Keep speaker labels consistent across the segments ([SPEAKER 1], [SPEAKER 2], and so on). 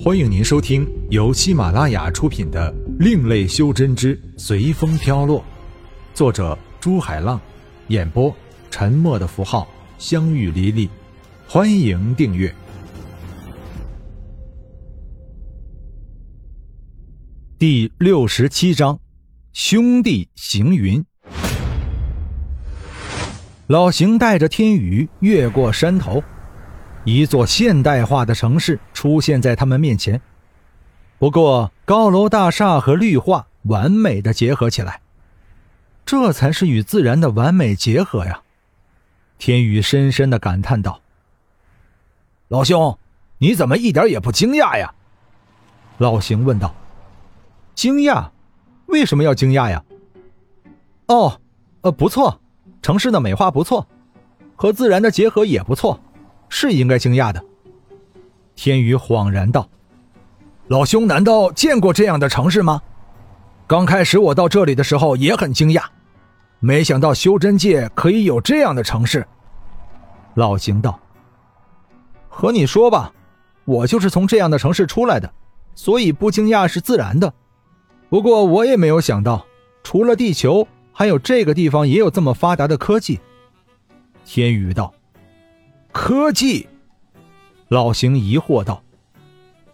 [SPEAKER 1] 欢迎您收听由喜马拉雅出品的《另类修真之随风飘落》，作者朱海浪，演播沉默的符号、相遇离离。欢迎订阅第六十七章：兄弟行云。老邢带着天宇越过山头。一座现代化的城市出现在他们面前，不过高楼大厦和绿化完美的结合起来，这才是与自然的完美结合呀！天宇深深的感叹道：“
[SPEAKER 2] 老兄，你怎么一点也不惊讶呀？”
[SPEAKER 1] 老邢问道。“惊讶？为什么要惊讶呀？”“哦，呃，不错，城市的美化不错，和自然的结合也不错。”是应该惊讶的。天宇恍然道：“
[SPEAKER 2] 老兄，难道见过这样的城市吗？刚开始我到这里的时候也很惊讶，没想到修真界可以有这样的城市。”
[SPEAKER 1] 老邢道：“和你说吧，我就是从这样的城市出来的，所以不惊讶是自然的。不过我也没有想到，除了地球，还有这个地方也有这么发达的科技。”
[SPEAKER 2] 天宇道。科技，
[SPEAKER 1] 老邢疑惑道：“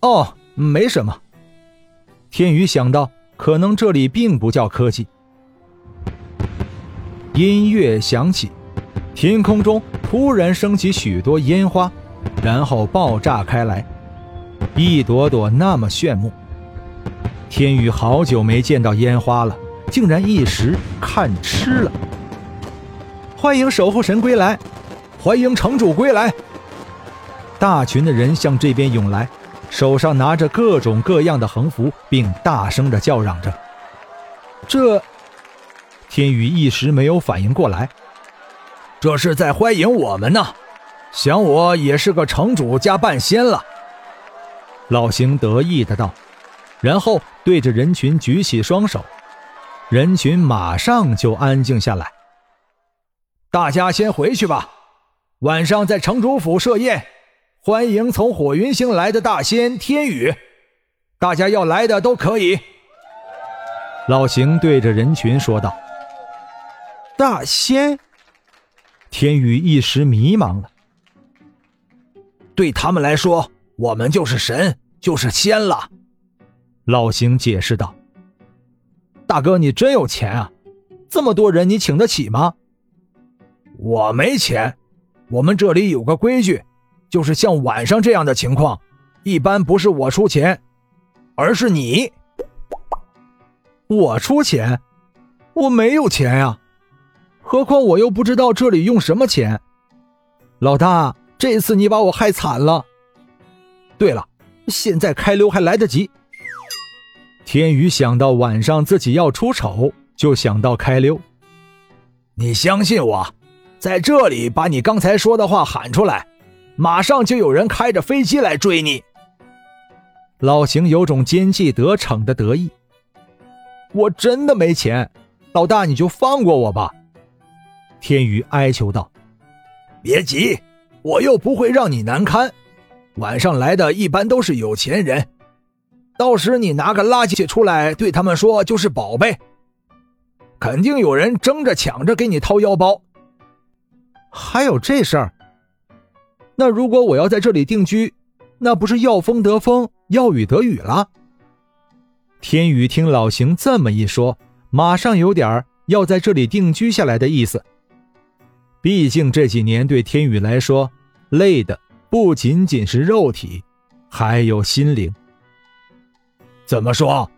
[SPEAKER 1] 哦，没什么。”天宇想到，可能这里并不叫科技。音乐响起，天空中突然升起许多烟花，然后爆炸开来，一朵朵那么炫目。天宇好久没见到烟花了，竟然一时看痴了。欢迎守护神归来！欢迎城主归来！大群的人向这边涌来，手上拿着各种各样的横幅，并大声的叫嚷着。这，天宇一时没有反应过来，
[SPEAKER 2] 这是在欢迎我们呢。想我也是个城主加半仙了。
[SPEAKER 1] 老邢得意的道，然后对着人群举起双手，人群马上就安静下来。
[SPEAKER 2] 大家先回去吧。晚上在城主府设宴，欢迎从火云星来的大仙天宇，大家要来的都可以。
[SPEAKER 1] 老邢对着人群说道：“
[SPEAKER 3] 大仙。”
[SPEAKER 1] 天宇一时迷茫了。
[SPEAKER 2] 对他们来说，我们就是神，就是仙了。
[SPEAKER 1] 老邢解释道：“大哥，你真有钱啊！这么多人，你请得起吗？”
[SPEAKER 2] 我没钱。我们这里有个规矩，就是像晚上这样的情况，一般不是我出钱，而是你。
[SPEAKER 3] 我出钱？我没有钱呀，何况我又不知道这里用什么钱。老大，这次你把我害惨了。对了，现在开溜还来得及。
[SPEAKER 1] 天宇想到晚上自己要出丑，就想到开溜。
[SPEAKER 2] 你相信我。在这里把你刚才说的话喊出来，马上就有人开着飞机来追你。
[SPEAKER 1] 老邢有种奸计得逞的得意。
[SPEAKER 3] 我真的没钱，老大你就放过我吧。
[SPEAKER 1] 天宇哀求道：“
[SPEAKER 2] 别急，我又不会让你难堪。晚上来的一般都是有钱人，到时你拿个垃圾出来对他们说就是宝贝，肯定有人争着抢着给你掏腰包。”
[SPEAKER 3] 还有这事儿？那如果我要在这里定居，那不是要风得风，要雨得雨了？
[SPEAKER 1] 天宇听老邢这么一说，马上有点要在这里定居下来的意思。毕竟这几年对天宇来说，累的不仅仅是肉体，还有心灵。
[SPEAKER 2] 怎么说？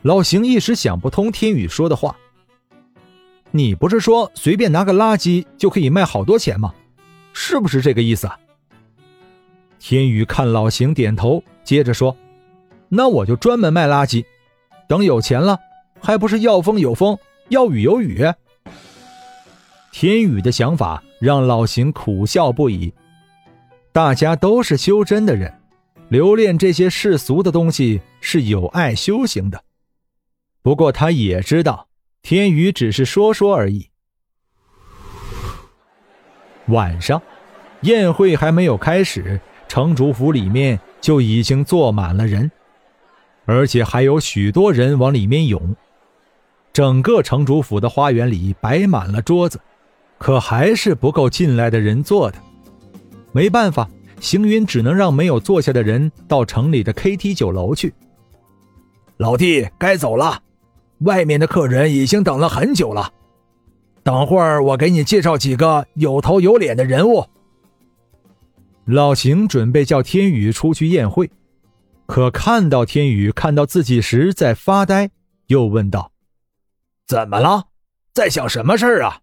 [SPEAKER 1] 老邢一时想不通天宇说的话。你不是说随便拿个垃圾就可以卖好多钱吗？是不是这个意思啊？天宇看老邢点头，接着说：“那我就专门卖垃圾，等有钱了，还不是要风有风，要雨有雨？”天宇的想法让老邢苦笑不已。大家都是修真的人，留恋这些世俗的东西是有碍修行的。不过他也知道。天宇只是说说而已。晚上，宴会还没有开始，城主府里面就已经坐满了人，而且还有许多人往里面涌。整个城主府的花园里摆满了桌子，可还是不够进来的人坐的。没办法，行云只能让没有坐下的人到城里的 KT 酒楼去。
[SPEAKER 2] 老弟，该走了，外面的客人已经等了很久了。等会儿我给你介绍几个有头有脸的人物。
[SPEAKER 1] 老邢准备叫天宇出去宴会，可看到天宇看到自己时在发呆，又问道。
[SPEAKER 2] 怎么了？在想什么事儿啊？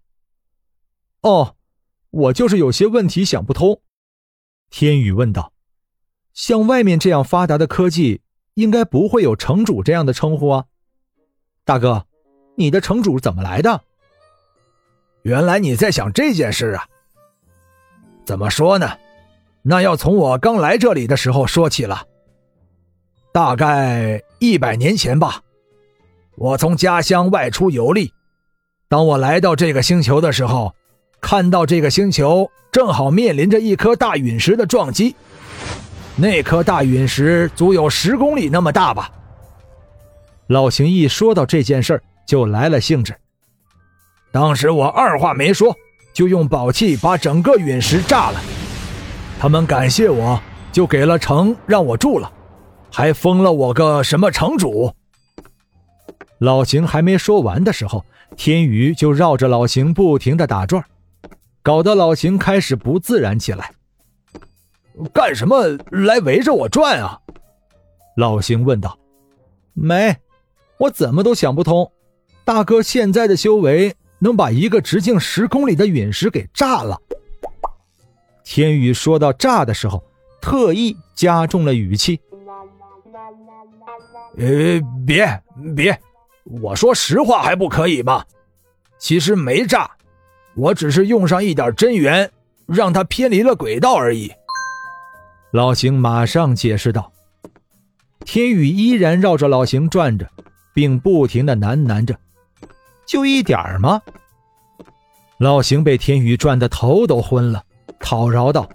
[SPEAKER 1] 哦，我就是有些问题想不通。天宇问道：“像外面这样发达的科技，应该不会有城主这样的称呼啊？大哥，你的城主怎么来的？
[SPEAKER 2] 原来你在想这件事啊？怎么说呢？那要从我刚来这里的时候说起了，大概一百年前吧。”我从家乡外出游历，当我来到这个星球的时候，看到这个星球正好面临着一颗大陨石的撞击。那颗大陨石足有十公里那么大吧。
[SPEAKER 1] 老邢一说到这件事儿，就来了兴致。
[SPEAKER 2] 当时我二话没说，就用宝器把整个陨石炸了。他们感谢我，就给了城让我住了，还封了我个什么城主。
[SPEAKER 1] 老邢还没说完的时候，天宇就绕着老邢不停的打转，搞得老邢开始不自然起来。
[SPEAKER 2] 干什么来围着我转啊？
[SPEAKER 1] 老邢问道。没，我怎么都想不通，大哥现在的修为能把一个直径十公里的陨石给炸了。天宇说到炸的时候，特意加重了语气。
[SPEAKER 2] 呃，别别。我说实话还不可以吗？其实没炸，我只是用上一点真元，让它偏离了轨道而已。
[SPEAKER 1] 老邢马上解释道。天宇依然绕着老邢转着，并不停的喃喃着：“就一点儿吗？”老邢被天宇转得头都昏了，讨饶道：“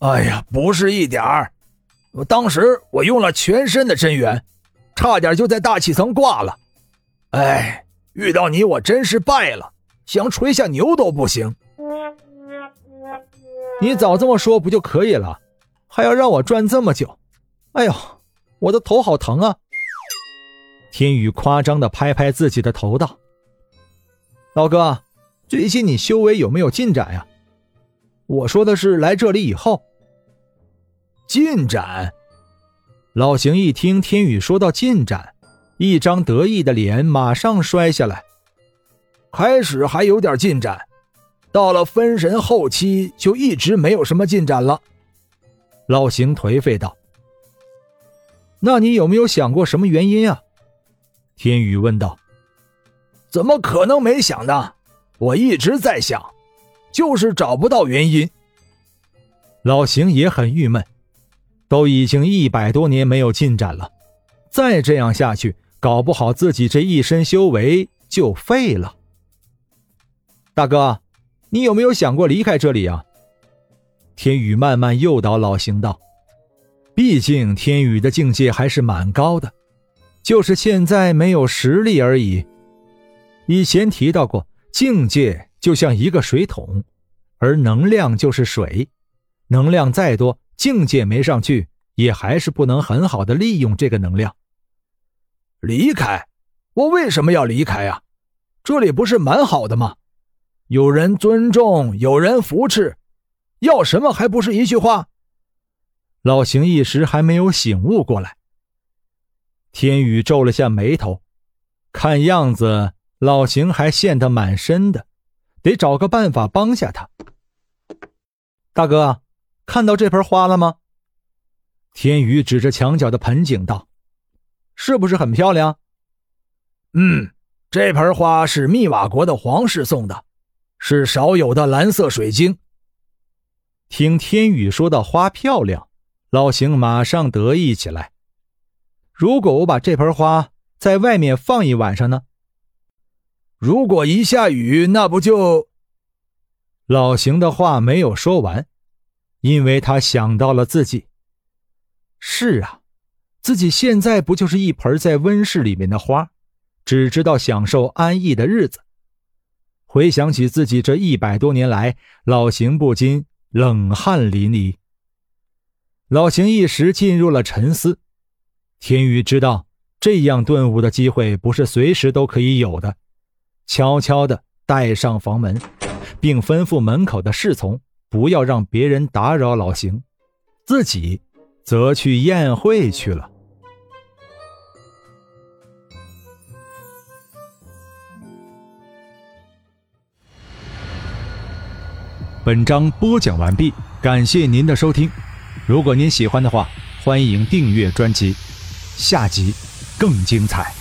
[SPEAKER 2] 哎呀，不是一点儿，我当时我用了全身的真元。”差点就在大气层挂了，哎，遇到你我真是败了，想吹下牛都不行。
[SPEAKER 1] 你早这么说不就可以了，还要让我转这么久？哎呦，我的头好疼啊！天宇夸张的拍拍自己的头道：“老哥，最近你修为有没有进展呀？我说的是来这里以后，
[SPEAKER 2] 进展。”
[SPEAKER 1] 老邢一听天宇说到进展，一张得意的脸马上摔下来。
[SPEAKER 2] 开始还有点进展，到了分神后期就一直没有什么进展了。
[SPEAKER 1] 老邢颓废道：“那你有没有想过什么原因啊？”天宇问道。
[SPEAKER 2] “怎么可能没想呢？我一直在想，就是找不到原因。”
[SPEAKER 1] 老邢也很郁闷。都已经一百多年没有进展了，再这样下去，搞不好自己这一身修为就废了。大哥，你有没有想过离开这里啊？天宇慢慢诱导老邢道：“毕竟天宇的境界还是蛮高的，就是现在没有实力而已。以前提到过，境界就像一个水桶，而能量就是水，能量再多。”境界没上去，也还是不能很好的利用这个能量。
[SPEAKER 2] 离开？我为什么要离开呀？这里不是蛮好的吗？有人尊重，有人扶持，要什么还不是一句话？
[SPEAKER 1] 老邢一时还没有醒悟过来。天宇皱了下眉头，看样子老邢还陷得蛮深的，得找个办法帮下他。大哥。看到这盆花了吗？天宇指着墙角的盆景道：“是不是很漂亮？”“
[SPEAKER 2] 嗯，这盆花是密瓦国的皇室送的，是少有的蓝色水晶。”
[SPEAKER 1] 听天宇说到花漂亮，老邢马上得意起来。如果我把这盆花在外面放一晚上呢？
[SPEAKER 2] 如果一下雨，那不就……
[SPEAKER 1] 老邢的话没有说完。因为他想到了自己，是啊，自己现在不就是一盆在温室里面的花，只知道享受安逸的日子。回想起自己这一百多年来，老邢不禁冷汗淋漓。老邢一时进入了沉思。天宇知道这样顿悟的机会不是随时都可以有的，悄悄地带上房门，并吩咐门口的侍从不要让别人打扰老邢，自己则去宴会去了。本章播讲完毕，感谢您的收听。如果您喜欢的话，欢迎订阅专辑，下集更精彩。